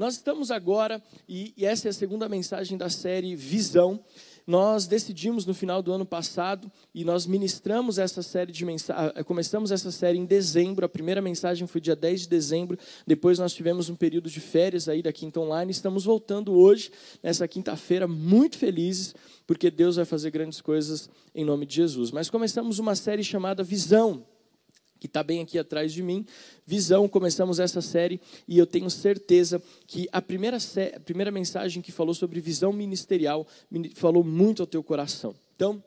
Nós estamos agora, e, essa é a segunda mensagem da série Visão. Nós decidimos no final do ano passado e nós ministramos essa série de mensagens. Ah, começamos essa série em dezembro. A primeira mensagem foi dia 10 de dezembro. Depois nós tivemos um período de férias aí da Quinta Online. Estamos voltando hoje, nessa quinta-feira, muito felizes, porque Deus vai fazer grandes coisas em nome de Jesus. Mas começamos uma série chamada Visão que está bem aqui atrás de mim. Visão, começamos essa série e eu tenho certeza que a primeira, a primeira mensagem que falou sobre visão ministerial falou muito ao teu coração. Então,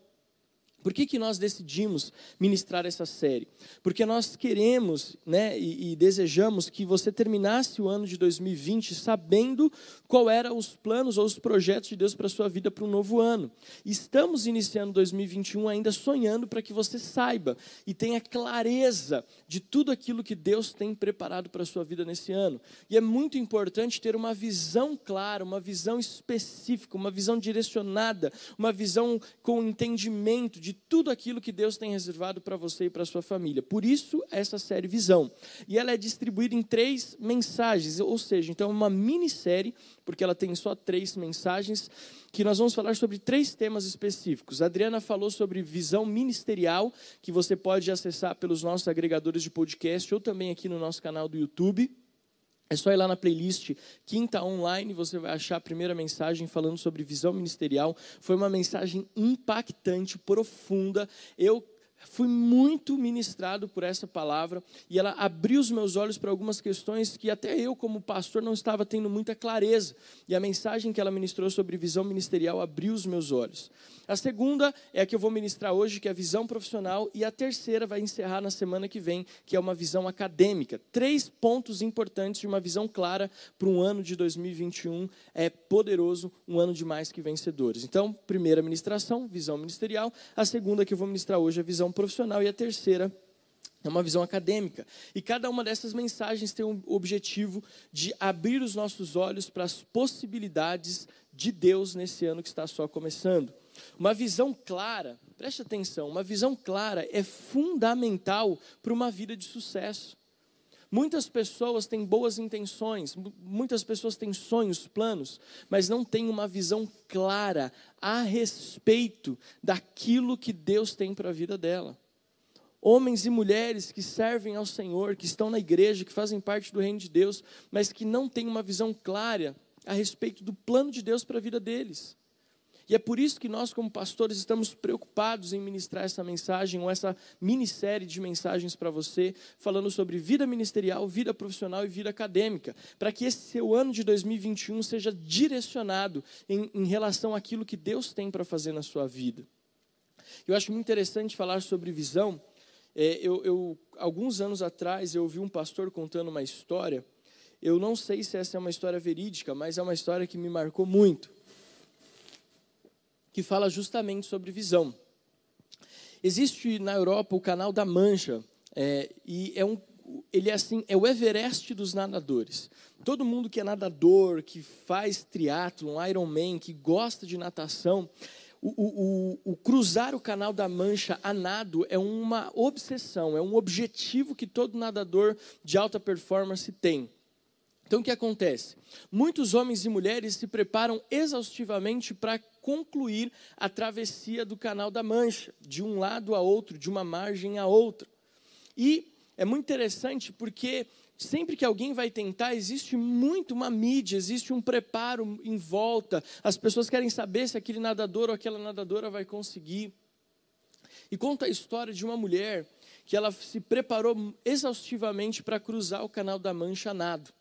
por que, que nós decidimos ministrar essa série? Porque nós queremos né, e, e, desejamos que você terminasse o ano de 2020 sabendo qual eram os planos ou os projetos de Deus para a sua vida para um novo ano. Estamos iniciando 2021 ainda sonhando para que você saiba e tenha clareza de tudo aquilo que Deus tem preparado para a sua vida nesse ano. E é muito importante ter uma visão clara, uma visão específica, uma visão direcionada, uma visão com entendimento de tudo aquilo que Deus tem reservado para você e para sua família. Por isso, essa série Visão. E ela é distribuída em três mensagens, ou seja, então é uma minissérie, porque ela tem só três mensagens, que nós vamos falar sobre três temas específicos. A Adriana falou sobre visão ministerial, que você pode acessar pelos nossos agregadores de podcast ou também aqui no nosso canal do YouTube. É só ir lá na playlist Quinta Online, você vai achar a primeira mensagem falando sobre visão ministerial. Foi uma mensagem impactante, profunda. Eu fui muito ministrado por essa palavra e ela abriu os meus olhos para algumas questões que até eu, como pastor, não estava tendo muita clareza. E a mensagem que ela ministrou sobre visão ministerial abriu os meus olhos. A segunda é a que eu vou ministrar hoje, que é a visão profissional, e a terceira vai encerrar na semana que vem, que é uma visão acadêmica. Três pontos importantes de uma visão clara para um ano de 2021 é poderoso, um ano de mais que vencedores. Então, primeira ministração, visão ministerial. A segunda que eu vou ministrar hoje é a visão profissional e a terceira é uma visão acadêmica. E cada uma dessas mensagens tem o objetivo de abrir os nossos olhos para as possibilidades de Deus nesse ano que está só começando. Uma visão clara, preste atenção, uma visão clara é fundamental para uma vida de sucesso. Muitas pessoas têm boas intenções, muitas pessoas têm sonhos, planos, mas não têm uma visão clara a respeito daquilo que Deus tem para a vida dela. Homens e mulheres que servem ao Senhor, que estão na igreja, que fazem parte do reino de Deus, mas que não têm uma visão clara a respeito do plano de Deus para a vida deles. E é por isso que nós, como pastores, estamos preocupados em ministrar essa mensagem, ou essa minissérie de mensagens para você, falando sobre vida ministerial, vida profissional e vida acadêmica, para que esse seu ano de 2021 seja direcionado em, em relação àquilo que Deus tem para fazer na sua vida. Eu acho muito interessante falar sobre visão. É, eu, eu, alguns anos atrás, eu ouvi um pastor contando uma história. Eu não sei se essa é uma história verídica, mas é uma história que me marcou muito que fala justamente sobre visão. Existe na Europa o Canal da Mancha, é, e é um, ele é assim, é o Everest dos nadadores. Todo mundo que é nadador, que faz triatlon, Ironman, que gosta de natação, o, o, o, cruzar o canal da Mancha a nado é uma obsessão, é um objetivo que todo nadador de alta performance tem. Então o que acontece? Muitos homens e mulheres se preparam exaustivamente para concluir a travessia do Canal da Mancha, de um lado a outro, de uma margem a outra. E é muito interessante porque sempre que alguém vai tentar, existe muito uma mídia, existe um preparo em volta. As pessoas querem saber se aquele nadador ou aquela nadadora vai conseguir. E conta a história de uma mulher que ela se preparou exaustivamente para cruzar o Canal da Mancha nado.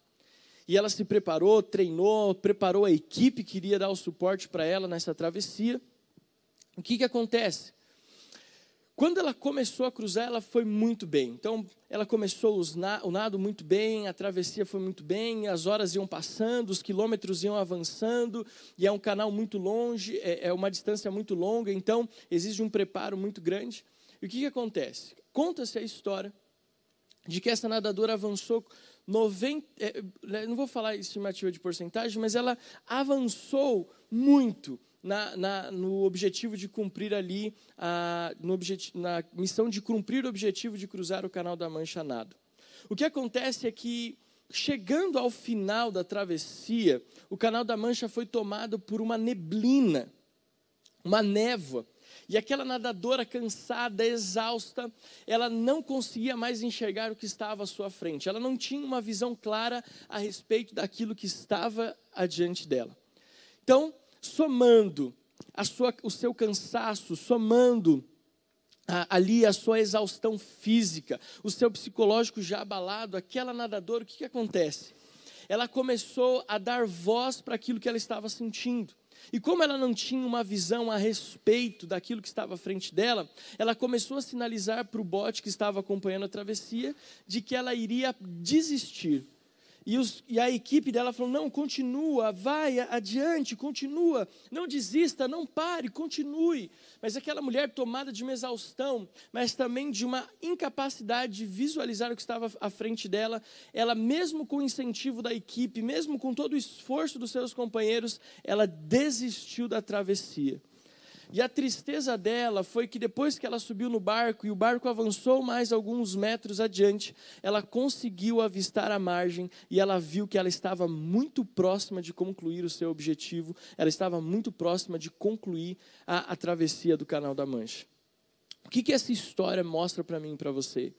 E ela se preparou, treinou, preparou a equipe que iria dar o suporte para ela nessa travessia. O que, que acontece? Quando ela começou a cruzar, ela foi muito bem. Então, ela começou o nado muito bem, a travessia foi muito bem, as horas iam passando, os quilômetros iam avançando, e é um canal muito longe, é, é uma distância muito longa, então exige um preparo muito grande. E o que, que acontece? Conta-se a história de que essa nadadora avançou 90, é, né, não vou falar estimativa de porcentagem, mas ela avançou muito na, na, no objetivo de cumprir ali, a, no objetivo, na missão de cumprir o objetivo de cruzar o canal da Mancha nado. O que acontece é que chegando ao final da travessia, o Canal da Mancha foi tomado por uma neblina, uma névoa. E aquela nadadora cansada, exausta, ela não conseguia mais enxergar o que estava à sua frente. Ela não tinha uma visão clara a respeito daquilo que estava adiante dela. Então, somando sua, o seu cansaço, somando a, ali a sua exaustão física, o seu psicológico já abalado, aquela nadadora, o que, que acontece? Ela começou a dar voz para aquilo que ela estava sentindo. E como ela não tinha uma visão a respeito daquilo que estava à frente dela, ela começou a sinalizar para o bote que estava acompanhando a travessia de que ela iria desistir. E, os, e, a equipe dela falou: não, continua, vai adiante, continua, não desista, não pare, continue. Mas aquela mulher tomada de uma exaustão, mas também de uma incapacidade de visualizar o que estava à frente dela, ela, mesmo com o incentivo da equipe, mesmo com todo o esforço dos seus companheiros, ela desistiu da travessia. E a tristeza dela foi que depois que ela subiu no barco e o barco avançou mais alguns metros adiante, ela conseguiu avistar a margem e ela viu que ela estava muito próxima de concluir o seu objetivo, ela estava muito próxima de concluir a, a travessia do Canal da Mancha. O que, que essa história mostra para mim e para você?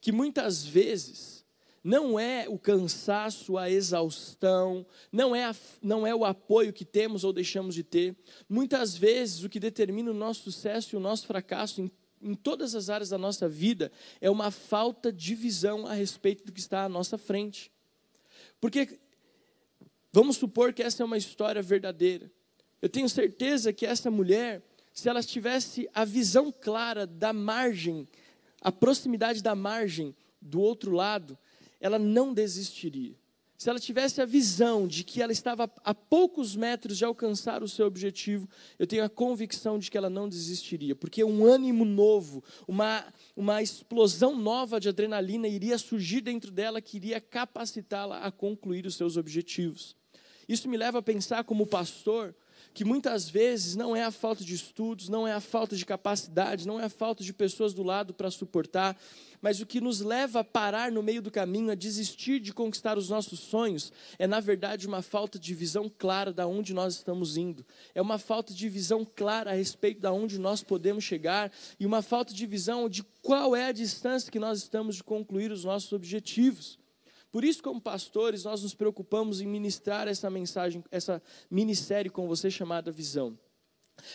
Que muitas vezes não é o cansaço, a exaustão, não é, a, não é o apoio que temos ou deixamos de ter. Muitas vezes o que determina o nosso sucesso e o nosso fracasso em, em todas as áreas da nossa vida é uma falta de visão a respeito do que está à nossa frente. Porque vamos supor que essa é uma história verdadeira. Eu tenho certeza que essa mulher, se ela tivesse a visão clara da margem, a proximidade da margem do outro lado, ela não desistiria. Se ela tivesse a visão de que ela estava a poucos metros de alcançar o seu objetivo, eu tenho a convicção de que ela não desistiria, porque um ânimo novo, uma, uma explosão nova de adrenalina iria surgir dentro dela que iria capacitá-la a concluir os seus objetivos. Isso me leva a pensar, como pastor, que muitas vezes não é a falta de estudos, não é a falta de capacidade, não é a falta de pessoas do lado para suportar, mas o que nos leva a parar no meio do caminho, a desistir de conquistar os nossos sonhos, é na verdade uma falta de visão clara de onde nós estamos indo. É uma falta de visão clara a respeito de onde nós podemos chegar e uma falta de visão de qual é a distância que nós estamos de concluir os nossos objetivos. Por isso, como pastores, nós nos preocupamos em ministrar essa mensagem, essa minissérie com você chamada Visão.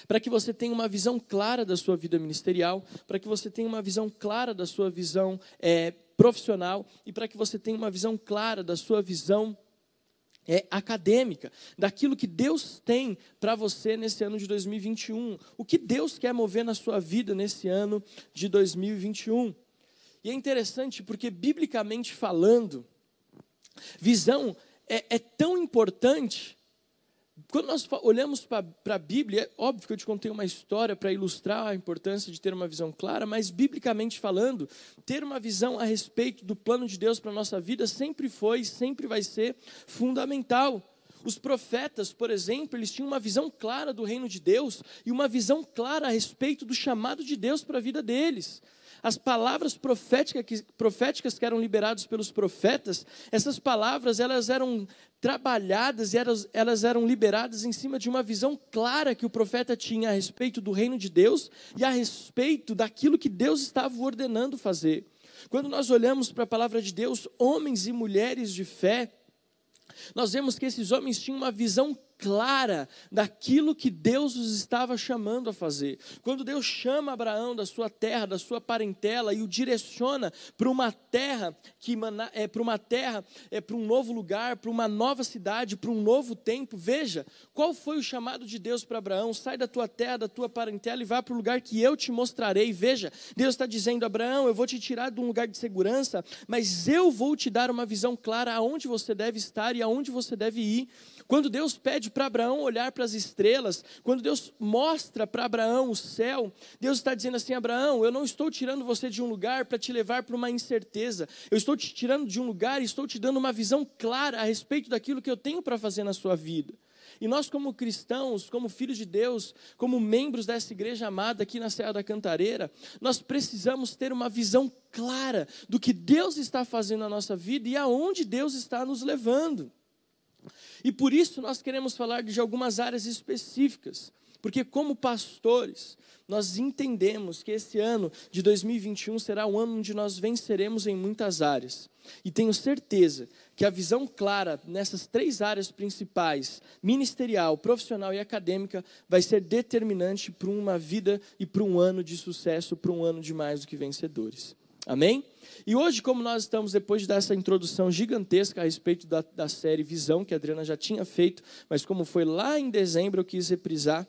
Para que você tenha uma visão clara da sua vida ministerial, para que você tenha uma visão clara da sua visão é, profissional e para que você tenha uma visão clara da sua visão é, acadêmica, daquilo que Deus tem para você nesse ano de 2021. O que Deus quer mover na sua vida nesse ano de 2021. E é interessante porque, biblicamente falando, Visão é, é tão importante. Quando nós olhamos para a Bíblia, é óbvio que eu te contei uma história para ilustrar a importância de ter uma visão clara, mas biblicamente falando, ter uma visão a respeito do plano de Deus para a nossa vida sempre foi sempre vai ser fundamental. Os profetas, por exemplo, eles tinham uma visão clara do reino de Deus e uma visão clara a respeito do chamado de Deus para a vida deles as palavras proféticas que, proféticas que eram liberadas pelos profetas, essas palavras elas eram trabalhadas e elas, elas eram liberadas em cima de uma visão clara que o profeta tinha a respeito do reino de Deus e a respeito daquilo que Deus estava ordenando fazer. Quando nós olhamos para a palavra de Deus, homens e mulheres de fé, nós vemos que esses homens tinham uma visão clara daquilo que Deus os estava chamando a fazer. Quando Deus chama Abraão da sua terra, da sua parentela e o direciona para uma terra que é para uma terra, é para um novo lugar, para uma nova cidade, para um novo tempo. Veja, qual foi o chamado de Deus para Abraão? Sai da tua terra, da tua parentela e vá para o lugar que eu te mostrarei. Veja, Deus está dizendo, Abraão, eu vou te tirar de um lugar de segurança, mas eu vou te dar uma visão clara aonde você deve estar e aonde você deve ir. Quando Deus pede para Abraão olhar para as estrelas, quando Deus mostra para Abraão o céu, Deus está dizendo assim: Abraão, eu não estou tirando você de um lugar para te levar para uma incerteza, eu estou te tirando de um lugar e estou te dando uma visão clara a respeito daquilo que eu tenho para fazer na sua vida. E nós, como cristãos, como filhos de Deus, como membros dessa igreja amada aqui na Serra da Cantareira, nós precisamos ter uma visão clara do que Deus está fazendo na nossa vida e aonde Deus está nos levando. E por isso nós queremos falar de algumas áreas específicas, porque como pastores, nós entendemos que esse ano de 2021 será um ano onde nós venceremos em muitas áreas. E tenho certeza que a visão clara nessas três áreas principais, ministerial, profissional e acadêmica, vai ser determinante para uma vida e para um ano de sucesso, para um ano de mais do que vencedores. Amém? E hoje, como nós estamos depois de dar essa introdução gigantesca a respeito da, da série Visão, que a Adriana já tinha feito, mas como foi lá em dezembro, eu quis reprisar.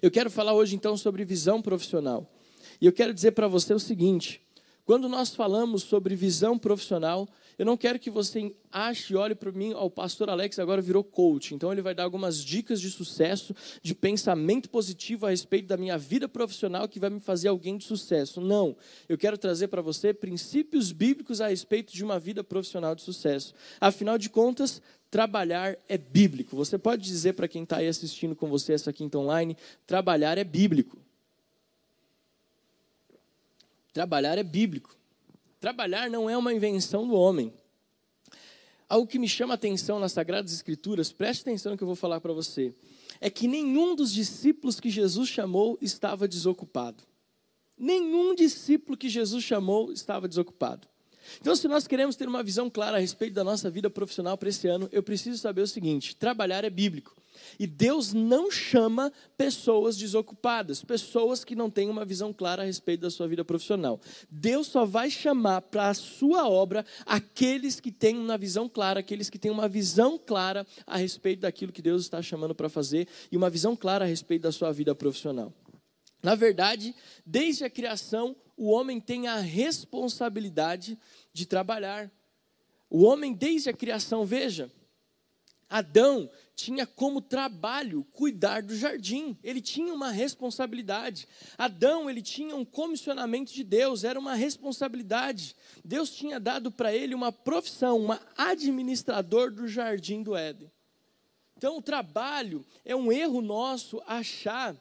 Eu quero falar hoje então sobre visão profissional. E eu quero dizer para você o seguinte: quando nós falamos sobre visão profissional, eu não quero que você ache e olhe para mim, o pastor Alex agora virou coach, então ele vai dar algumas dicas de sucesso, de pensamento positivo a respeito da minha vida profissional que vai me fazer alguém de sucesso. Não, eu quero trazer para você princípios bíblicos a respeito de uma vida profissional de sucesso. Afinal de contas, trabalhar é bíblico. Você pode dizer para quem está aí assistindo com você essa quinta online, trabalhar é bíblico. Trabalhar é bíblico. Trabalhar não é uma invenção do homem. Algo que me chama a atenção nas Sagradas Escrituras, preste atenção no que eu vou falar para você, é que nenhum dos discípulos que Jesus chamou estava desocupado. Nenhum discípulo que Jesus chamou estava desocupado. Então, se nós queremos ter uma visão clara a respeito da nossa vida profissional para esse ano, eu preciso saber o seguinte: trabalhar é bíblico. E Deus não chama pessoas desocupadas, pessoas que não têm uma visão clara a respeito da sua vida profissional. Deus só vai chamar para a sua obra aqueles que têm uma visão clara, aqueles que têm uma visão clara a respeito daquilo que Deus está chamando para fazer e uma visão clara a respeito da sua vida profissional. Na verdade, desde a criação, o homem tem a responsabilidade de trabalhar. O homem, desde a criação, veja, Adão tinha como trabalho cuidar do jardim. Ele tinha uma responsabilidade. Adão, ele tinha um comissionamento de Deus, era uma responsabilidade. Deus tinha dado para ele uma profissão, uma administrador do jardim do Éden. Então, o trabalho é um erro nosso achar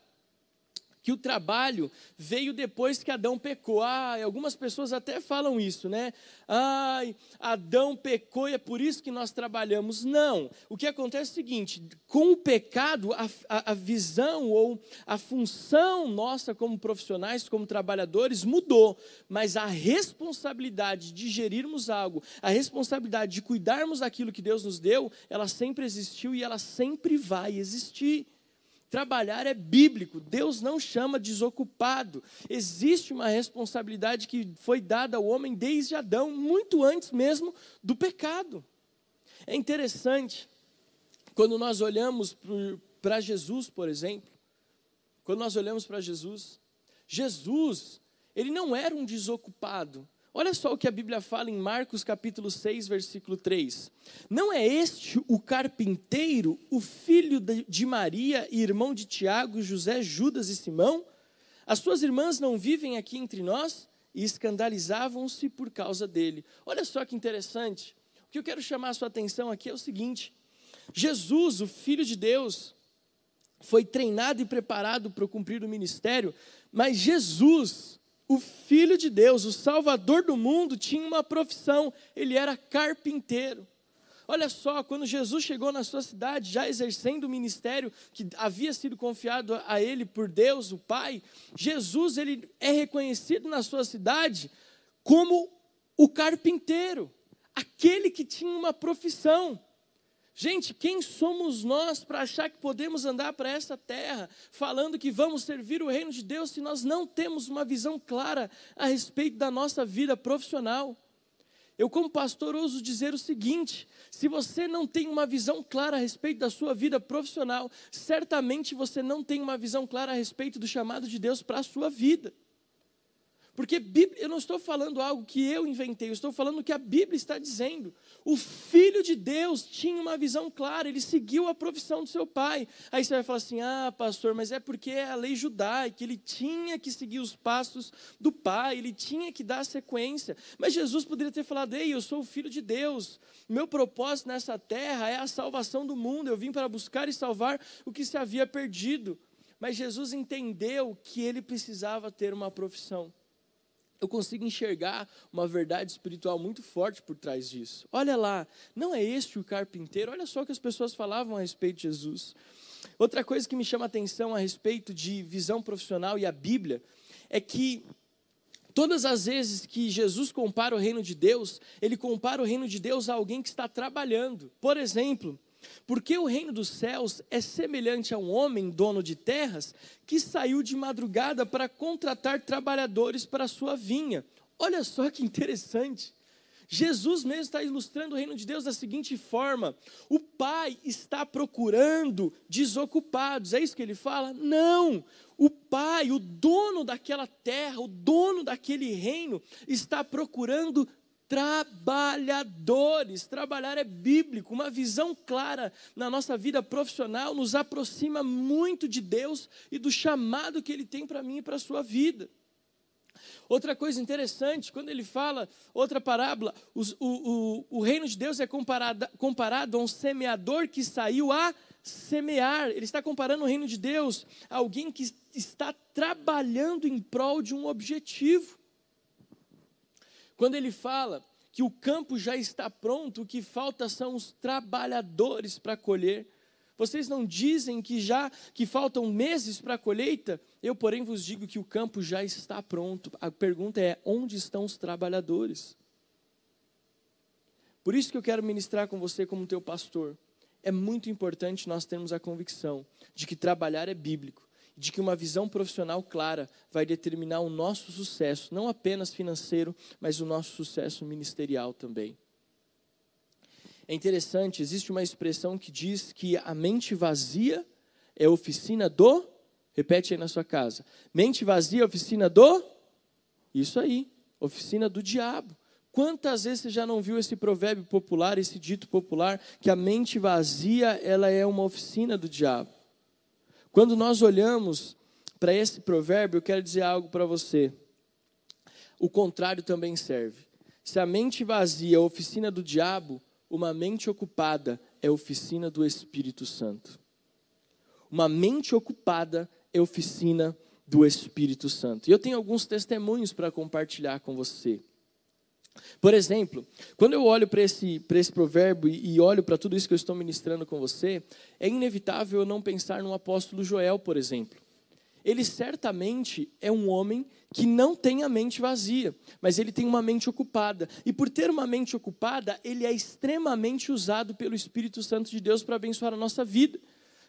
que o trabalho veio depois que Adão pecou. Ah, algumas pessoas até falam isso, né? Ai, Adão pecou e é por isso que nós trabalhamos. Não. O que acontece é o seguinte: com o pecado, a, a, a visão ou a função nossa como profissionais, como trabalhadores, mudou. Mas a responsabilidade de gerirmos algo, a responsabilidade de cuidarmos daquilo que Deus nos deu, ela sempre existiu e ela sempre vai existir. Trabalhar é bíblico, Deus não chama desocupado. Existe uma responsabilidade que foi dada ao homem desde Adão, muito antes mesmo do pecado. É interessante, quando nós olhamos para Jesus, por exemplo, quando nós olhamos para Jesus, Jesus, ele não era um desocupado, Olha só o que a Bíblia fala em Marcos capítulo 6, versículo 3. Não é este o carpinteiro, o filho de Maria e irmão de Tiago, José, Judas e Simão? As suas irmãs não vivem aqui entre nós? E escandalizavam-se por causa dele. Olha só que interessante. O que eu quero chamar a sua atenção aqui é o seguinte: Jesus, o Filho de Deus, foi treinado e preparado para cumprir o ministério, mas Jesus, o Filho de Deus, o Salvador do mundo, tinha uma profissão, ele era carpinteiro. Olha só, quando Jesus chegou na sua cidade, já exercendo o ministério que havia sido confiado a ele por Deus, o Pai, Jesus ele é reconhecido na sua cidade como o carpinteiro, aquele que tinha uma profissão. Gente, quem somos nós para achar que podemos andar para essa terra falando que vamos servir o reino de Deus se nós não temos uma visão clara a respeito da nossa vida profissional? Eu, como pastor, ouso dizer o seguinte: se você não tem uma visão clara a respeito da sua vida profissional, certamente você não tem uma visão clara a respeito do chamado de Deus para a sua vida. Porque eu não estou falando algo que eu inventei, eu estou falando o que a Bíblia está dizendo. O filho de Deus tinha uma visão clara, ele seguiu a profissão do seu pai. Aí você vai falar assim: ah, pastor, mas é porque é a lei judaica, ele tinha que seguir os passos do pai, ele tinha que dar sequência. Mas Jesus poderia ter falado: ei, eu sou o filho de Deus, meu propósito nessa terra é a salvação do mundo, eu vim para buscar e salvar o que se havia perdido. Mas Jesus entendeu que ele precisava ter uma profissão eu consigo enxergar uma verdade espiritual muito forte por trás disso. Olha lá, não é este o carpinteiro, olha só o que as pessoas falavam a respeito de Jesus. Outra coisa que me chama a atenção a respeito de visão profissional e a Bíblia é que todas as vezes que Jesus compara o reino de Deus, ele compara o reino de Deus a alguém que está trabalhando. Por exemplo, porque o reino dos céus é semelhante a um homem dono de terras que saiu de madrugada para contratar trabalhadores para a sua vinha. Olha só que interessante. Jesus mesmo está ilustrando o reino de Deus da seguinte forma: o pai está procurando desocupados, é isso que ele fala? Não, o pai, o dono daquela terra, o dono daquele reino, está procurando trabalhadores. Trabalhar é bíblico, uma visão clara na nossa vida profissional nos aproxima muito de Deus e do chamado que Ele tem para mim e para a sua vida. Outra coisa interessante, quando ele fala, outra parábola, o, o, o reino de Deus é comparado, comparado a um semeador que saiu a semear. Ele está comparando o reino de Deus a alguém que está trabalhando em prol de um objetivo. Quando ele fala que o campo já está pronto, o que falta são os trabalhadores para colher. Vocês não dizem que já que faltam meses para a colheita? Eu, porém, vos digo que o campo já está pronto. A pergunta é: onde estão os trabalhadores? Por isso que eu quero ministrar com você como teu pastor. É muito importante nós termos a convicção de que trabalhar é bíblico de que uma visão profissional clara vai determinar o nosso sucesso, não apenas financeiro, mas o nosso sucesso ministerial também. É interessante, existe uma expressão que diz que a mente vazia é oficina do. Repete aí na sua casa. Mente vazia é oficina do. Isso aí, oficina do diabo. Quantas vezes você já não viu esse provérbio popular, esse dito popular, que a mente vazia ela é uma oficina do diabo? Quando nós olhamos para esse provérbio, eu quero dizer algo para você. O contrário também serve. Se a mente vazia é a oficina do diabo, uma mente ocupada é a oficina do Espírito Santo. Uma mente ocupada é a oficina do Espírito Santo. E eu tenho alguns testemunhos para compartilhar com você. Por exemplo, quando eu olho para esse, esse provérbio e, olho para tudo isso que eu estou ministrando com você, é inevitável eu não pensar no apóstolo Joel, por exemplo. Ele certamente é um homem que não tem a mente vazia, mas ele tem uma mente ocupada. E por ter uma mente ocupada, ele é extremamente usado pelo Espírito Santo de Deus para abençoar a nossa vida.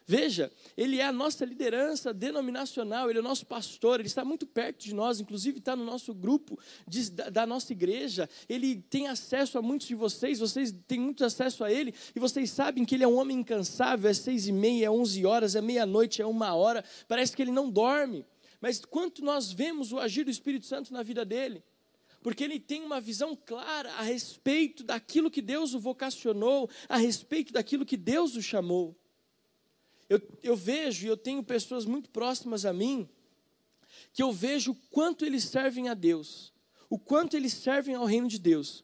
Veja, ele é a nossa liderança denominacional, ele é o nosso pastor, ele está muito perto de nós, inclusive está no nosso grupo de, da, da, nossa igreja. Ele tem acesso a muitos de vocês, vocês têm muito acesso a ele, e vocês sabem que ele é um homem incansável, é seis e meia, é onze horas, é meia-noite, é uma hora, parece que ele não dorme. Mas quanto nós vemos o agir do Espírito Santo na vida dele? porque ele tem uma visão clara a respeito daquilo que Deus o vocacionou, a respeito daquilo que Deus o chamou. Eu, eu vejo, e eu tenho pessoas muito próximas a mim, que eu vejo o quanto eles servem a Deus, o quanto eles servem ao reino de Deus.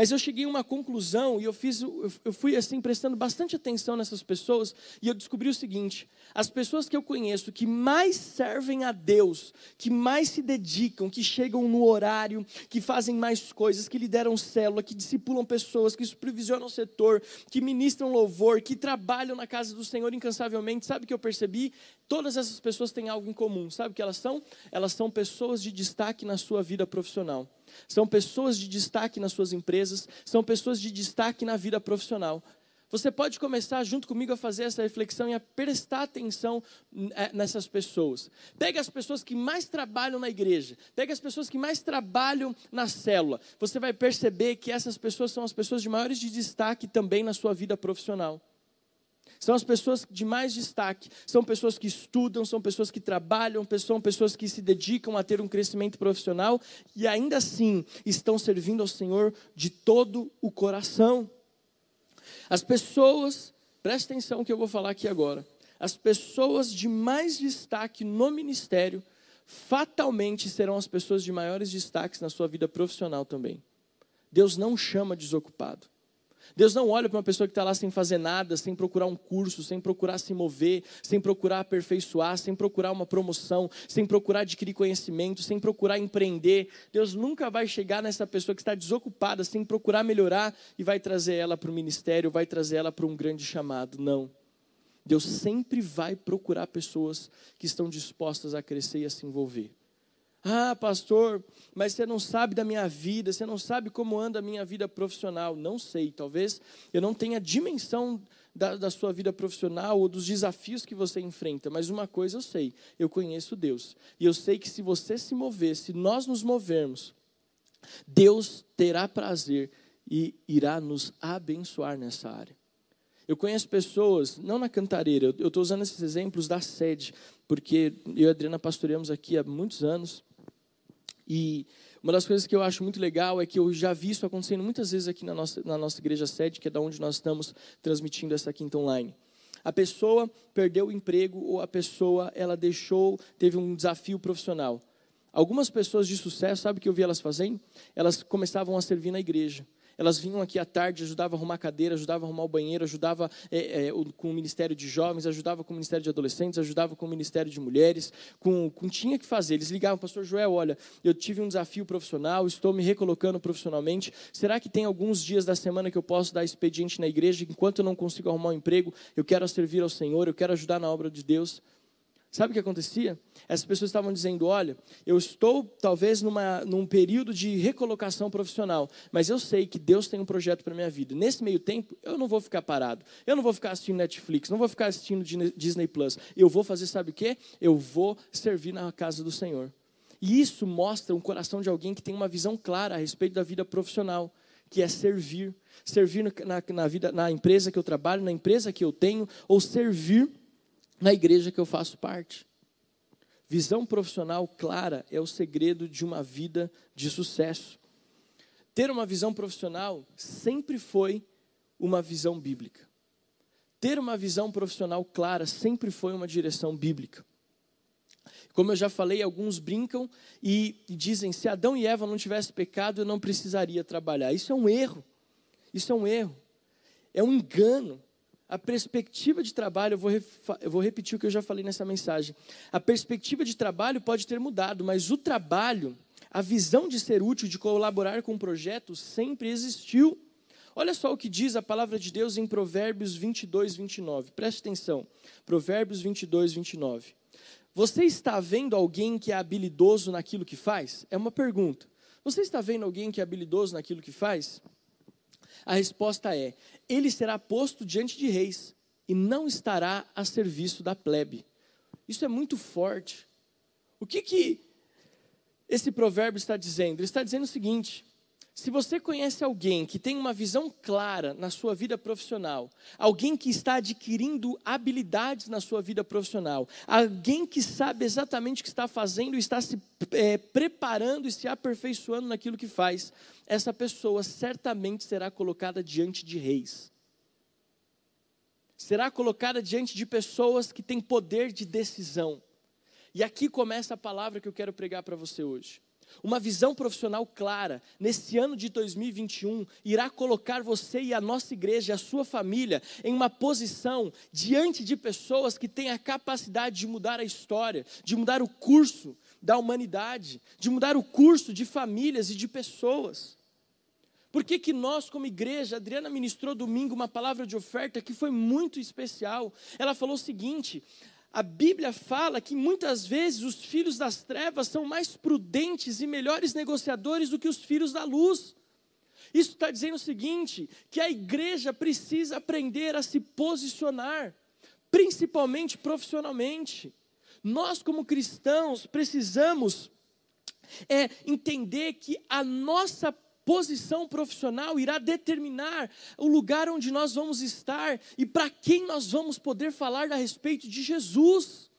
Mas eu cheguei a uma conclusão e eu fiz, eu fui assim prestando bastante atenção nessas pessoas e eu descobri o seguinte: as pessoas que eu conheço que mais servem a Deus, que mais se dedicam, que chegam no horário, que fazem mais coisas, que lideram célula, que discipulam pessoas, que supervisionam o setor, que ministram louvor, que trabalham na casa do Senhor incansavelmente, sabe o que eu percebi? Todas essas pessoas têm algo em comum. Sabe o que elas são? Elas são pessoas de destaque na sua vida profissional são pessoas de destaque nas suas empresas, são pessoas de destaque na vida profissional. Você pode começar junto comigo a fazer essa reflexão e a prestar atenção é, nessas pessoas. Pega as pessoas que mais trabalham na igreja, pega as pessoas que mais trabalham na célula. Você vai perceber que essas pessoas são as pessoas de maiores de destaque também na sua vida profissional. São as pessoas de mais destaque, são pessoas que estudam, são pessoas que trabalham, são pessoas que se dedicam a ter um crescimento profissional e ainda assim estão servindo ao Senhor de todo o coração. As pessoas, presta atenção que eu vou falar aqui agora. As pessoas de mais destaque no ministério fatalmente serão as pessoas de maiores destaques na sua vida profissional também. Deus não chama desocupado. Deus não olha para uma pessoa que está lá sem fazer nada, sem procurar um curso, sem procurar se mover, sem procurar aperfeiçoar, sem procurar uma promoção, sem procurar adquirir conhecimento, sem procurar empreender. Deus nunca vai chegar nessa pessoa que está desocupada, sem procurar melhorar e vai trazer ela para o ministério, vai trazer ela para um grande chamado. Não. Deus sempre vai procurar pessoas que estão dispostas a crescer e a se envolver. Ah, pastor, mas você não sabe da minha vida, você não sabe como anda a minha vida profissional. Não sei, talvez eu não tenha dimensão da, da, sua vida profissional ou dos desafios que você enfrenta, mas uma coisa eu sei: eu conheço Deus. E eu sei que se você se mover, se nós nos movermos, Deus terá prazer e irá nos abençoar nessa área. Eu conheço pessoas, não na cantareira, eu estou usando esses exemplos da sede, porque eu e a Adriana pastoreamos aqui há muitos anos. E uma das coisas que eu acho muito legal é que eu já vi isso acontecendo muitas vezes aqui na nossa, na nossa igreja sede, que é da onde nós estamos transmitindo essa quinta online. A pessoa perdeu o emprego ou a pessoa ela deixou, teve um desafio profissional. Algumas pessoas de sucesso, sabe o que eu vi elas fazendo? Elas começavam a servir na igreja. Elas vinham aqui à tarde, ajudavam a arrumar cadeira, ajudavam a arrumar o banheiro, ajudava é, é, com o Ministério de Jovens, ajudava com o Ministério de Adolescentes, ajudava com o Ministério de Mulheres, com, com tinha que fazer. Eles ligavam, Pastor Joel, olha, eu tive um desafio profissional, estou me recolocando profissionalmente. Será que tem alguns dias da semana que eu posso dar expediente na igreja, enquanto eu não consigo arrumar um emprego, eu quero servir ao Senhor, eu quero ajudar na obra de Deus? Sabe o que acontecia? Essas pessoas estavam dizendo: olha, eu estou talvez numa, num período de recolocação profissional, mas eu sei que Deus tem um projeto para a minha vida. Nesse meio tempo, eu não vou ficar parado, eu não vou ficar assistindo Netflix, não vou ficar assistindo Disney Plus. Eu vou fazer, sabe o quê? Eu vou servir na casa do Senhor. E isso mostra um coração de alguém que tem uma visão clara a respeito da vida profissional, que é servir. Servir na, na, vida, na empresa que eu trabalho, na empresa que eu tenho, ou servir na igreja que eu faço parte. Visão profissional clara é o segredo de uma vida de sucesso. Ter uma visão profissional sempre foi uma visão bíblica. Ter uma visão profissional clara sempre foi uma direção bíblica. Como eu já falei, alguns brincam e, dizem: se Adão e Eva não tivessem pecado, eu não precisaria trabalhar. Isso é um erro. Isso é um erro. É um engano a perspectiva de trabalho, eu vou, eu vou repetir o que eu já falei nessa mensagem. A perspectiva de trabalho pode ter mudado, mas o trabalho, a visão de ser útil, de colaborar com o um projeto, sempre existiu. Olha só o que diz a palavra de Deus em Provérbios 22, 29. Preste atenção. Provérbios 22, 29. Você está vendo alguém que é habilidoso naquilo que faz? É uma pergunta. Você está vendo alguém que é habilidoso naquilo que faz? A resposta é: ele será posto diante de reis e não estará a serviço da plebe. Isso é muito forte. O que que esse provérbio está dizendo? Ele está dizendo o seguinte: se você conhece alguém que tem uma visão clara na sua vida profissional, alguém que está adquirindo habilidades na sua vida profissional, alguém que sabe exatamente o que está fazendo e está se é, preparando e se aperfeiçoando naquilo que faz, essa pessoa certamente será colocada diante de reis. Será colocada diante de pessoas que têm poder de decisão. E aqui começa a palavra que eu quero pregar para você hoje. Uma visão profissional clara, nesse ano de 2021, irá colocar você e a nossa igreja, a sua família, em uma posição diante de pessoas que têm a capacidade de mudar a história, de mudar o curso da humanidade, de mudar o curso de famílias e de pessoas. Por que, que nós, como igreja, Adriana ministrou domingo uma palavra de oferta que foi muito especial. Ela falou o seguinte: a Bíblia fala que muitas vezes os filhos das trevas são mais prudentes e melhores negociadores do que os filhos da luz. Isso está dizendo o seguinte: que a igreja precisa aprender a se posicionar, principalmente profissionalmente. Nós, como cristãos, precisamos é, entender que a nossa posição profissional irá determinar o lugar onde nós vamos estar e para quem nós vamos poder falar a respeito de Jesus.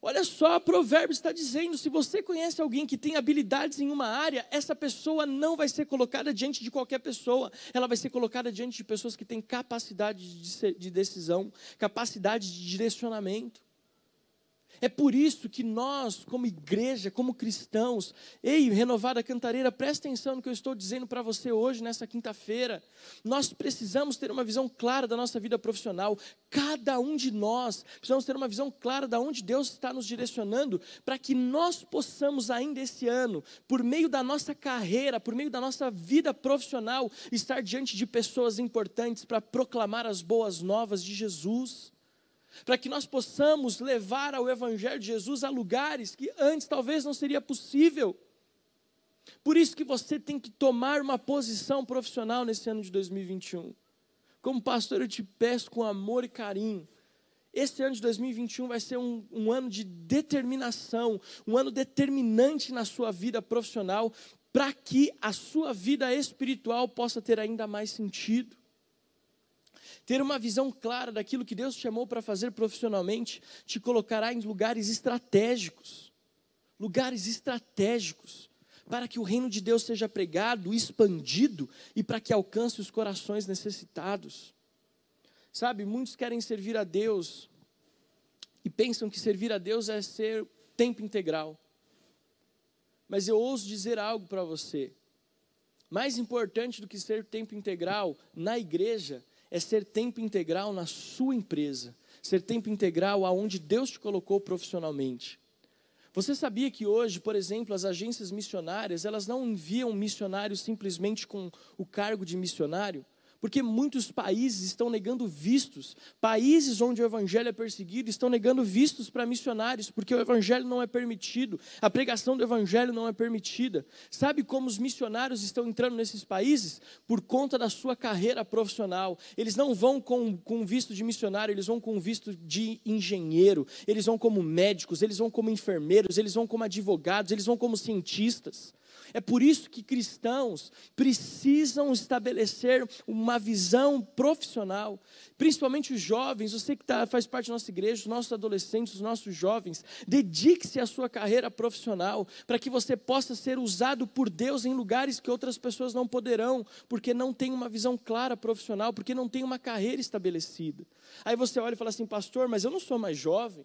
Olha só, Provérbio está dizendo: se você conhece alguém que tem habilidades em uma área, essa pessoa não vai ser colocada diante de qualquer pessoa, ela vai ser colocada diante de pessoas que têm capacidade de decisão, capacidade de direcionamento. É por isso que nós, como igreja, como cristãos, ei, renovada cantareira, presta atenção no que eu estou dizendo para você hoje, nessa quinta-feira. Nós precisamos ter uma visão clara da nossa vida profissional. Cada um de nós precisamos ter uma visão clara de onde Deus está nos direcionando, para que nós possamos, ainda esse ano, por meio da nossa carreira, por meio da nossa vida profissional, estar diante de pessoas importantes para proclamar as boas novas de Jesus para que nós possamos levar o Evangelho de Jesus a lugares que antes talvez não seria possível. Por isso que você tem que tomar uma posição profissional nesse ano de 2021. Como pastor, eu te peço com amor e carinho. Esse ano de 2021 vai ser um, um ano de determinação, um ano determinante na sua vida profissional, para que a sua vida espiritual possa ter ainda mais sentido ter uma visão clara daquilo que Deus te chamou para fazer profissionalmente, te colocará em lugares estratégicos lugares estratégicos para que o reino de Deus seja pregado, expandido e para que alcance os corações necessitados. Sabe, muitos querem servir a Deus e pensam que servir a Deus é ser tempo integral. Mas eu ouso dizer algo para você. Mais importante do que ser tempo integral na igreja é ser tempo integral na sua empresa, ser tempo integral aonde Deus te colocou profissionalmente. Você sabia que hoje, por exemplo, as agências missionárias, elas não enviam missionários simplesmente com o cargo de missionário? Porque muitos países estão negando vistos. Países onde o evangelho é perseguido estão negando vistos para missionários, porque o evangelho não é permitido, a pregação do evangelho não é permitida. Sabe como os missionários estão entrando nesses países? Por conta da sua carreira profissional. Eles não vão com, com visto de missionário, eles vão com visto de engenheiro, eles vão como médicos, eles vão como enfermeiros, eles vão como advogados, eles vão como cientistas. É por isso que cristãos precisam estabelecer uma visão profissional, principalmente os jovens, você que tá, faz parte da nossa igreja, os nossos adolescentes, os nossos jovens, dedique-se à sua carreira profissional, para que você possa ser usado por Deus em lugares que outras pessoas não poderão, porque não tem uma visão clara profissional, porque não tem uma carreira estabelecida. Aí você olha e fala assim, pastor, mas eu não sou mais jovem.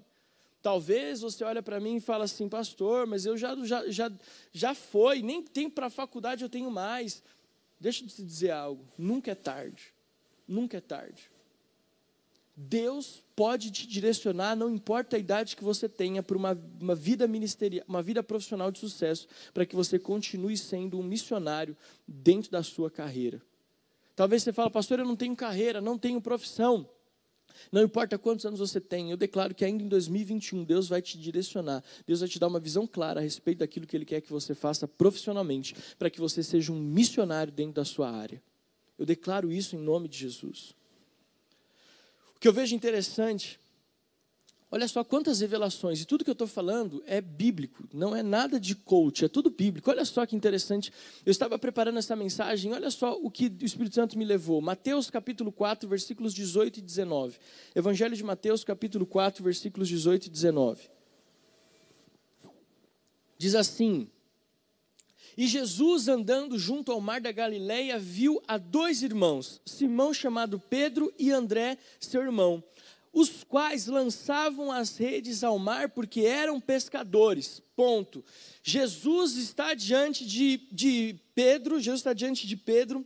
Talvez você olha para mim e fala assim, pastor, mas eu já, já, já, já foi, nem tempo para a faculdade eu tenho mais. Deixa eu te dizer algo, nunca é tarde, nunca é tarde. Deus pode te direcionar, não importa a idade que você tenha, para uma, uma vida ministerial, uma vida profissional de sucesso, para que você continue sendo um missionário dentro da sua carreira. Talvez você fale, pastor, eu não tenho carreira, não tenho profissão. Não importa quantos anos você tem, eu declaro que ainda em 2021 Deus vai te direcionar, Deus vai te dar uma visão clara a respeito daquilo que Ele quer que você faça profissionalmente, para que você seja um missionário dentro da sua área. Eu declaro isso em nome de Jesus. O que eu vejo interessante Olha só quantas revelações, e tudo que eu estou falando é bíblico, não é nada de coach, é tudo bíblico. Olha só que interessante. Eu estava preparando essa mensagem, olha só o que o Espírito Santo me levou. Mateus capítulo 4, versículos 18 e 19. Evangelho de Mateus capítulo 4, versículos 18 e 19. Diz assim: E Jesus, andando junto ao mar da Galileia, viu a dois irmãos, Simão chamado Pedro e André, seu irmão os quais lançavam as redes ao mar porque eram pescadores. Ponto. Jesus está diante de, de Pedro, Jesus está diante de Pedro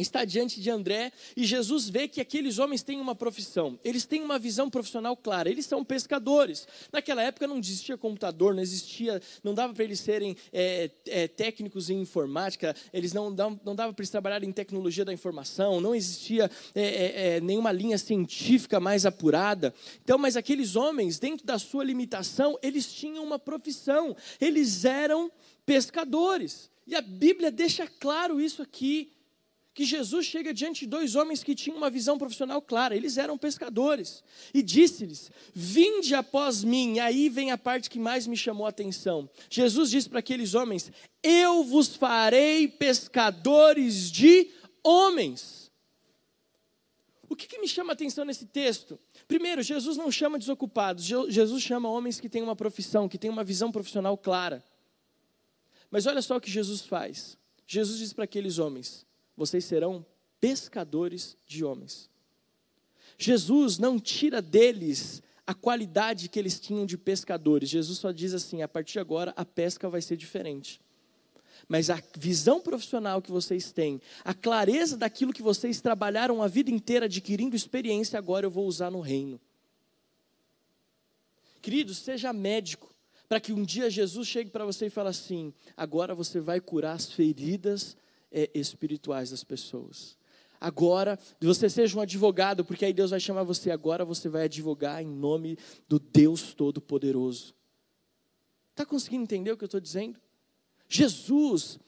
está diante de André e Jesus vê que aqueles homens têm uma profissão, eles têm uma visão profissional clara, eles são pescadores. Naquela época não existia computador, não existia, não dava para eles serem é, é, técnicos em informática, eles não, não dava para eles trabalharem em tecnologia da informação, não existia é, é, é, nenhuma linha científica mais apurada. Então, mas aqueles homens, dentro da sua limitação, eles tinham uma profissão, eles eram pescadores. E a Bíblia deixa claro isso aqui. Que Jesus chega diante de dois homens que tinham uma visão profissional clara, eles eram pescadores, e disse-lhes: Vinde após mim. Aí vem a parte que mais me chamou a atenção. Jesus disse para aqueles homens: Eu vos farei pescadores de homens. O que, que me chama a atenção nesse texto? Primeiro, Jesus não chama desocupados, Jesus chama homens que têm uma profissão, que têm uma visão profissional clara. Mas olha só o que Jesus faz. Jesus diz para aqueles homens: vocês serão pescadores de homens. Jesus não tira deles a qualidade que eles tinham de pescadores. Jesus só diz assim: a partir de agora a pesca vai ser diferente. Mas a visão profissional que vocês têm, a clareza daquilo que vocês trabalharam a vida inteira adquirindo experiência, agora eu vou usar no reino. Queridos, seja médico, para que um dia Jesus chegue para você e fale assim: agora você vai curar as feridas é, espirituais das pessoas. Agora, você seja um advogado, porque aí Deus vai chamar você. Agora você vai advogar em nome do Deus Todo-Poderoso. Está conseguindo entender o que eu estou dizendo? Jesus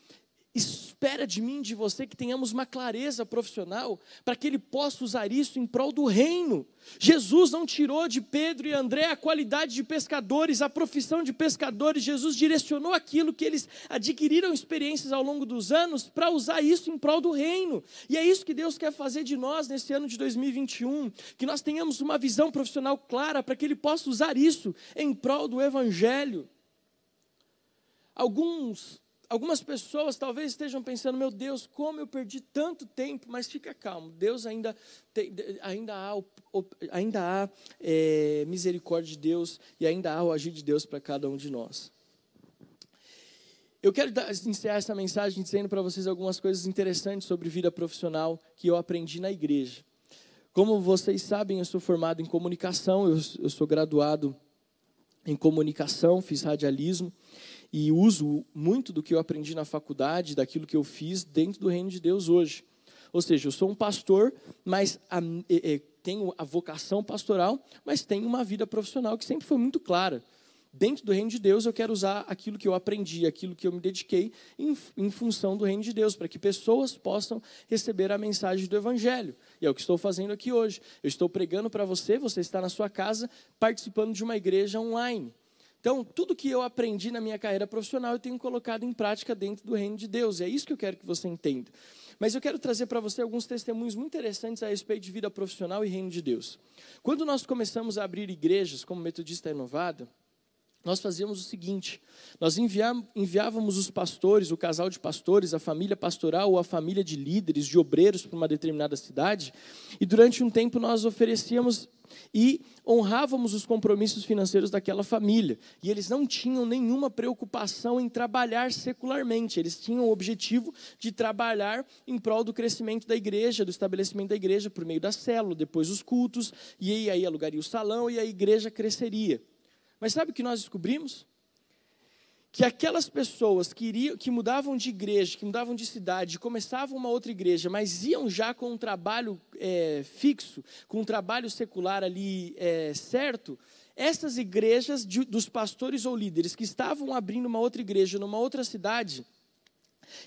espera de mim, de você, que tenhamos uma clareza profissional para que ele possa usar isso em prol do reino. Jesus não tirou de Pedro e André a qualidade de pescadores, a profissão de pescadores. Jesus direcionou aquilo que eles adquiriram experiências ao longo dos anos para usar isso em prol do reino. E é isso que Deus quer fazer de nós nesse ano de 2021, que nós tenhamos uma visão profissional clara para que ele possa usar isso em prol do evangelho. Alguns algumas pessoas talvez estejam pensando, meu Deus, como eu perdi tanto tempo, mas fica calmo, Deus ainda, tem, ainda há, ainda há é, misericórdia de Deus e ainda há o agir de Deus para cada um de nós. Eu quero dar, encerrar essa mensagem dizendo para vocês algumas coisas interessantes sobre vida profissional que eu aprendi na igreja. Como vocês sabem, eu sou formado em comunicação, eu, eu sou graduado em comunicação, fiz radialismo e uso muito do que eu aprendi na faculdade, daquilo que eu fiz dentro do reino de Deus hoje. Ou seja, eu sou um pastor, mas a, é, tenho a vocação pastoral, mas tenho uma vida profissional que sempre foi muito clara. Dentro do reino de Deus, eu quero usar aquilo que eu aprendi, aquilo que eu me dediquei em, em função do reino de Deus, para que pessoas possam receber a mensagem do Evangelho. E é o que estou fazendo aqui hoje. Eu estou pregando para você, você está na sua casa, participando de uma igreja online. Então, tudo que eu aprendi na minha carreira profissional, eu tenho colocado em prática dentro do reino de Deus. E é isso que eu quero que você entenda. Mas eu quero trazer para você alguns testemunhos muito interessantes a respeito de vida profissional e reino de Deus. Quando nós começamos a abrir igrejas como Metodista Renovada, nós fazíamos o seguinte: nós enviávamos os pastores, o casal de pastores, a família pastoral ou a família de líderes, de obreiros para uma determinada cidade, e durante um tempo nós oferecíamos e honrávamos os compromissos financeiros daquela família. E eles não tinham nenhuma preocupação em trabalhar secularmente, eles tinham o objetivo de trabalhar em prol do crescimento da igreja, do estabelecimento da igreja por meio da célula, depois os cultos, e aí alugaria o salão e a igreja cresceria. Mas sabe o que nós descobrimos? que aquelas pessoas que, iriam, que mudavam de igreja, que mudavam de cidade, começavam uma outra igreja, mas iam já com um trabalho é, fixo, com um trabalho secular ali é, certo, essas igrejas de, dos pastores ou líderes que estavam abrindo uma outra igreja numa outra cidade,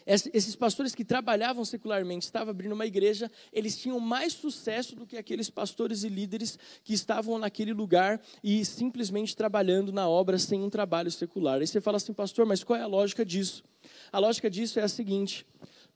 esses pastores que trabalhavam secularmente, estavam abrindo uma igreja, eles tinham mais sucesso do que aqueles pastores e líderes que estavam naquele lugar e simplesmente trabalhando na obra sem um trabalho secular. Aí você fala assim, pastor, mas qual é a lógica disso? A lógica disso é a seguinte: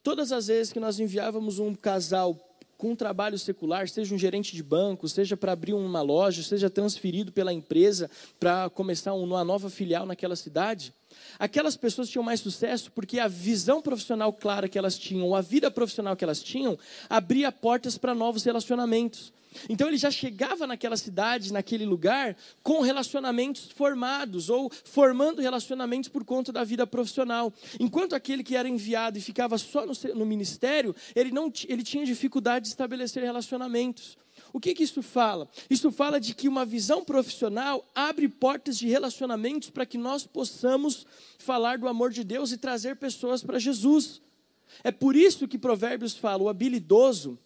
todas as vezes que nós enviávamos um casal com um trabalho secular, seja um gerente de banco, seja para abrir uma loja, seja transferido pela empresa para começar uma nova filial naquela cidade, Aquelas pessoas tinham mais sucesso porque a visão profissional clara que elas tinham, a vida profissional que elas tinham, abria portas para novos relacionamentos. Então ele já chegava naquela cidade, naquele lugar, com relacionamentos formados ou formando relacionamentos por conta da vida profissional. Enquanto aquele que era enviado e ficava só no, no ministério, ele, não, ele tinha dificuldade de estabelecer relacionamentos. O que, que isso fala? Isso fala de que uma visão profissional abre portas de relacionamentos para que nós possamos falar do amor de Deus e trazer pessoas para Jesus. É por isso que Provérbios fala: o habilidoso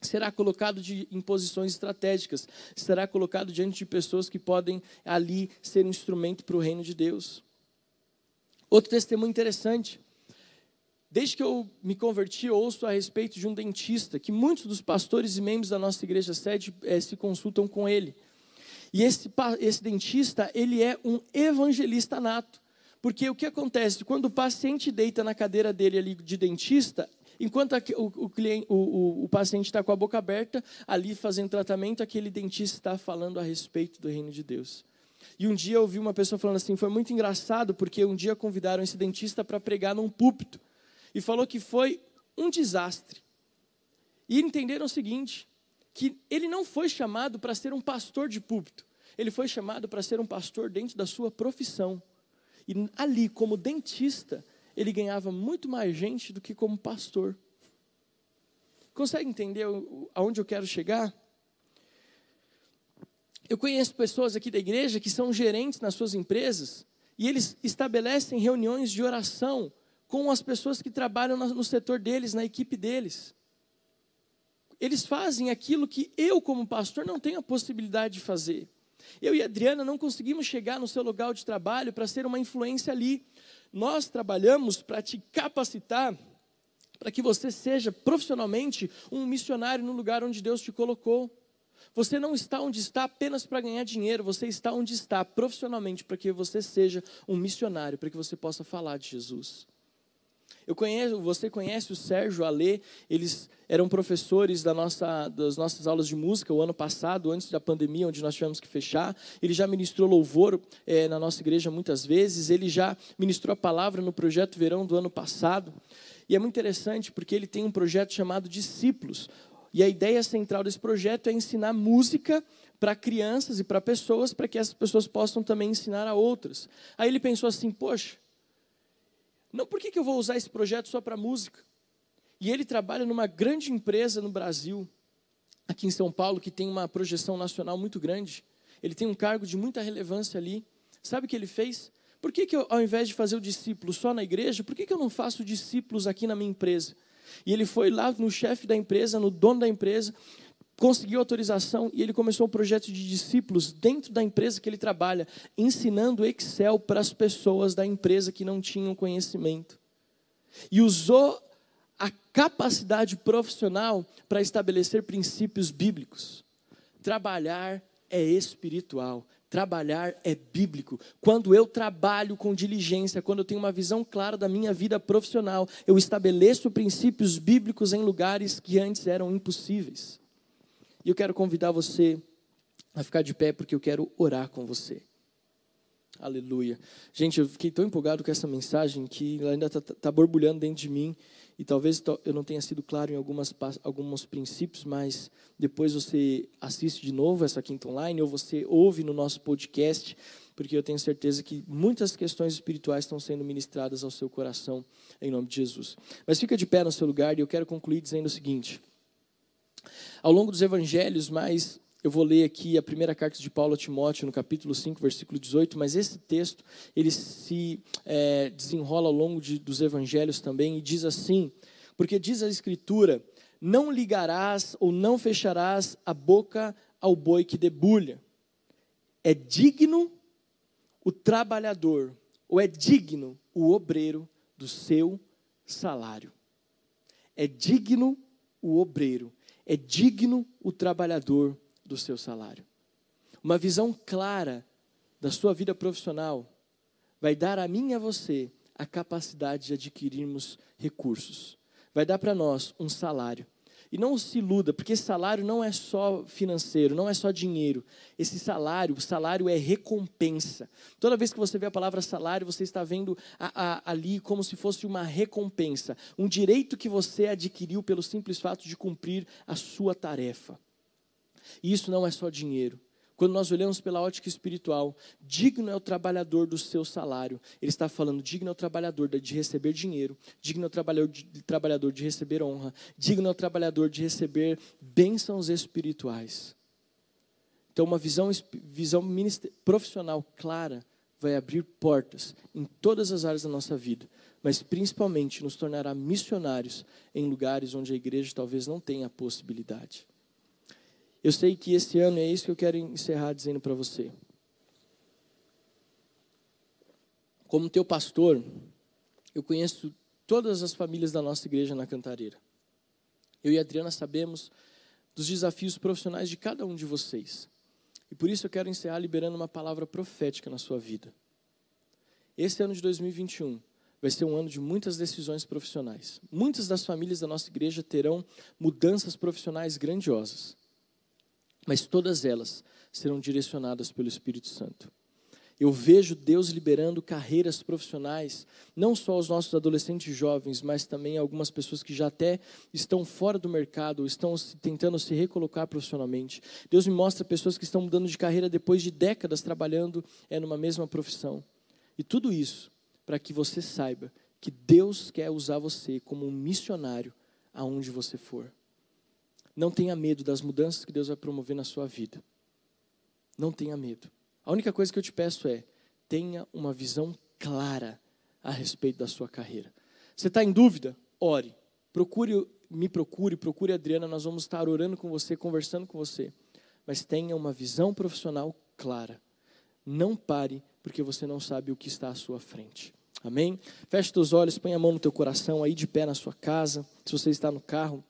será colocado de, em posições estratégicas, será colocado diante de pessoas que podem ali ser um instrumento para o reino de Deus. Outro testemunho interessante. Desde que eu me converti, ouço a respeito de um dentista, que muitos dos pastores e membros da nossa igreja sede é, se consultam com ele. E esse, esse dentista, ele é um evangelista nato. Porque o que acontece? Quando o paciente deita na cadeira dele ali de dentista, enquanto o, o, cliente, o, o paciente está com a boca aberta, ali fazendo tratamento, aquele dentista está falando a respeito do reino de Deus. E um dia eu ouvi uma pessoa falando assim, foi muito engraçado, porque um dia convidaram esse dentista para pregar num púlpito. E falou que foi um desastre. E entenderam o seguinte, que ele não foi chamado para ser um pastor de púlpito. Ele foi chamado para ser um pastor dentro da sua profissão. E ali, como dentista, ele ganhava muito mais gente do que como pastor. Consegue entender aonde eu quero chegar? Eu conheço pessoas aqui da igreja que são gerentes nas suas empresas e eles estabelecem reuniões de oração com as pessoas que trabalham no setor deles, na equipe deles. Eles fazem aquilo que eu, como pastor, não tenho a possibilidade de fazer. Eu e a Adriana não conseguimos chegar no seu local de trabalho para ser uma influência ali. Nós trabalhamos para te capacitar para que você seja profissionalmente um missionário no lugar onde Deus te colocou. Você não está onde está apenas para ganhar dinheiro, você está onde está profissionalmente para que você seja um missionário, para que você possa falar de Jesus. Eu conheço, você conhece o Sérgio, a Lê, eles eram professores da nossa, das nossas aulas de música o ano passado, antes da pandemia, onde nós tivemos que fechar. Ele já ministrou louvor é, na nossa igreja muitas vezes, ele já ministrou a palavra no projeto Verão do ano passado. E é muito interessante porque ele tem um projeto chamado Discípulos. E a ideia central desse projeto é ensinar música para crianças e para pessoas, para que essas pessoas possam também ensinar a outras. Aí ele pensou assim: poxa, não, por que, que eu vou usar esse projeto só para música? E ele trabalha numa grande empresa no Brasil, aqui em São Paulo, que tem uma projeção nacional muito grande. Ele tem um cargo de muita relevância ali. Sabe o que ele fez? Por que, que eu, ao invés de fazer o discípulo só na igreja, por que, que eu não faço discípulos aqui na minha empresa? E ele foi lá no chefe da empresa, no dono da empresa, conseguiu autorização e ele começou um projeto de discípulos dentro da empresa que ele trabalha, ensinando Excel para as pessoas da empresa que não tinham conhecimento. E usou a capacidade profissional para estabelecer princípios bíblicos. Trabalhar é espiritual, trabalhar é bíblico. Quando eu trabalho com diligência, quando eu tenho uma visão clara da minha vida profissional, eu estabeleço princípios bíblicos em lugares que antes eram impossíveis. E eu quero convidar você a ficar de pé porque eu quero orar com você. Aleluia. Gente, eu fiquei tão empolgado com essa mensagem que ela ainda está tá borbulhando dentro de mim. E talvez eu não tenha sido claro em algumas, alguns princípios, mas depois você assiste de novo essa quinta online ou você ouve no nosso podcast, porque eu tenho certeza que muitas questões espirituais estão sendo ministradas ao seu coração, em nome de Jesus. Mas fica de pé no seu lugar e eu quero concluir dizendo o seguinte. Ao longo dos evangelhos, mas eu vou ler aqui a primeira carta de Paulo a Timóteo, no capítulo 5, versículo 18, mas esse texto, ele se é, desenrola ao longo de, dos evangelhos também, e diz assim, porque diz a Escritura, não ligarás ou não fecharás a boca ao boi que debulha. É digno o trabalhador, ou é digno o obreiro do seu salário. É digno o obreiro é digno o trabalhador do seu salário. Uma visão clara da sua vida profissional vai dar a mim e a você a capacidade de adquirirmos recursos. Vai dar para nós um salário e não se iluda, porque esse salário não é só financeiro, não é só dinheiro. Esse salário, o salário é recompensa. Toda vez que você vê a palavra salário, você está vendo a, a, ali como se fosse uma recompensa, um direito que você adquiriu pelo simples fato de cumprir a sua tarefa. E isso não é só dinheiro. Quando nós olhamos pela ótica espiritual, digno é o trabalhador do seu salário. Ele está falando, digno é o trabalhador de receber dinheiro, digno é o trabalhador de, receber honra, digno é o trabalhador de receber bênçãos espirituais. Então, uma visão, visão profissional clara vai abrir portas em todas as áreas da nossa vida, mas principalmente nos tornará missionários em lugares onde a igreja talvez não tenha a possibilidade. Eu sei que esse ano é isso que eu quero encerrar dizendo para você. Como teu pastor, eu conheço todas as famílias da nossa igreja na Cantareira. Eu e a Adriana sabemos dos desafios profissionais de cada um de vocês. E por isso eu quero encerrar liberando uma palavra profética na sua vida. Esse ano de 2021 vai ser um ano de muitas decisões profissionais. Muitas das famílias da nossa igreja terão mudanças profissionais grandiosas. Mas todas elas serão direcionadas pelo Espírito Santo. Eu vejo Deus liberando carreiras profissionais, não só aos nossos adolescentes jovens, mas também algumas pessoas que já até estão fora do mercado, estão tentando se recolocar profissionalmente. Deus me mostra pessoas que estão mudando de carreira depois de décadas trabalhando é, numa mesma profissão. E tudo isso para que você saiba que Deus quer usar você como um missionário aonde você for. Não tenha medo das mudanças que Deus vai promover na sua vida. Não tenha medo. A única coisa que eu te peço é: tenha uma visão clara a respeito da sua carreira. Você está em dúvida? Ore. Procure, me procure, procure a Adriana, nós vamos estar orando com você, conversando com você. Mas tenha uma visão profissional clara. Não pare, porque você não sabe o que está à sua frente. Amém? Feche os olhos, põe a mão no teu coração, aí de pé na sua casa. Se você está no carro,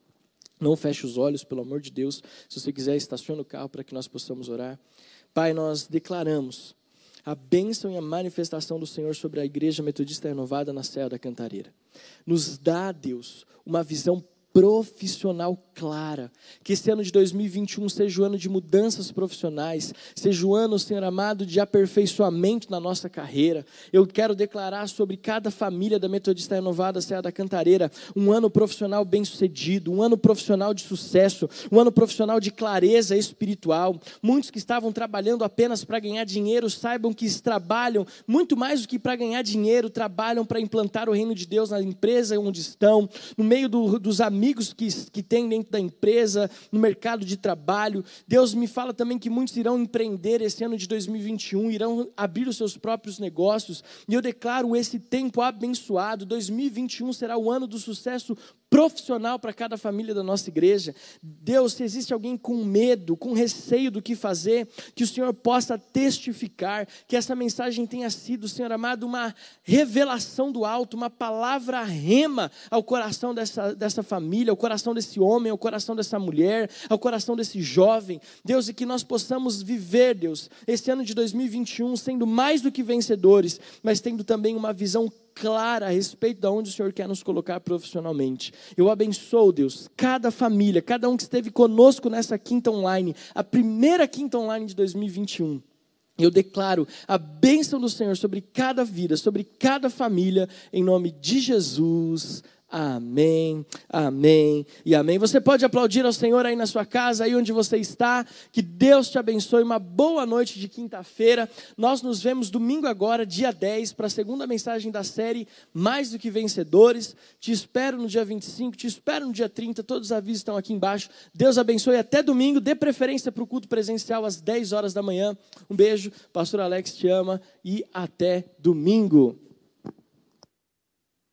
não feche os olhos, pelo amor de Deus. Se você quiser, estacione o carro para que nós possamos orar. Pai, nós declaramos a bênção e a manifestação do Senhor sobre a Igreja Metodista Renovada na Serra da Cantareira. Nos dá, Deus, uma visão profissional clara. Que esse ano de 2021 seja o ano de mudanças profissionais, seja o ano, Senhor amado, de aperfeiçoamento na nossa carreira. Eu quero declarar sobre cada família da Metodista Renovada Serra da Cantareira um ano profissional bem-sucedido, um ano profissional de sucesso, um ano profissional de clareza espiritual. Muitos que estavam trabalhando apenas para ganhar dinheiro saibam que trabalham muito mais do que para ganhar dinheiro, trabalham para implantar o reino de Deus na empresa onde estão, no meio do, dos amigos amigos que, que tem dentro da empresa, no mercado de trabalho. Deus me fala também que muitos irão empreender esse ano de 2021, irão abrir os seus próprios negócios. E eu declaro esse tempo abençoado. 2021 será o ano do sucesso profissional para cada família da nossa igreja. Deus, se existe alguém com medo, com receio do que fazer, que o Senhor possa testificar, que essa mensagem tenha sido, Senhor amado, uma revelação do alto, uma palavra rema ao coração dessa, dessa família, ao coração desse homem, ao coração dessa mulher, ao coração desse jovem. Deus, e que nós possamos viver, Deus, esse ano de 2021 sendo mais do que vencedores, mas tendo também uma visão clara a respeito de onde o Senhor quer nos colocar profissionalmente. Eu abençoo, Deus, cada família, cada um que esteve conosco nessa quinta online, a primeira quinta online de 2021. Eu declaro a bênção do Senhor sobre cada vida, sobre cada família, em nome de Jesus. Amém, amém e amém. Você pode aplaudir ao Senhor aí na sua casa, aí onde você está. Que Deus te abençoe. Uma boa noite de quinta-feira. Nós nos vemos domingo agora, dia 10, para a segunda mensagem da série Mais do que Vencedores. Te espero no dia 25, te espero no dia 30. Todos os avisos estão aqui embaixo. Deus abençoe até domingo. Dê preferência para o culto presencial às 10 horas da manhã. Um beijo, Pastor Alex te ama e até domingo.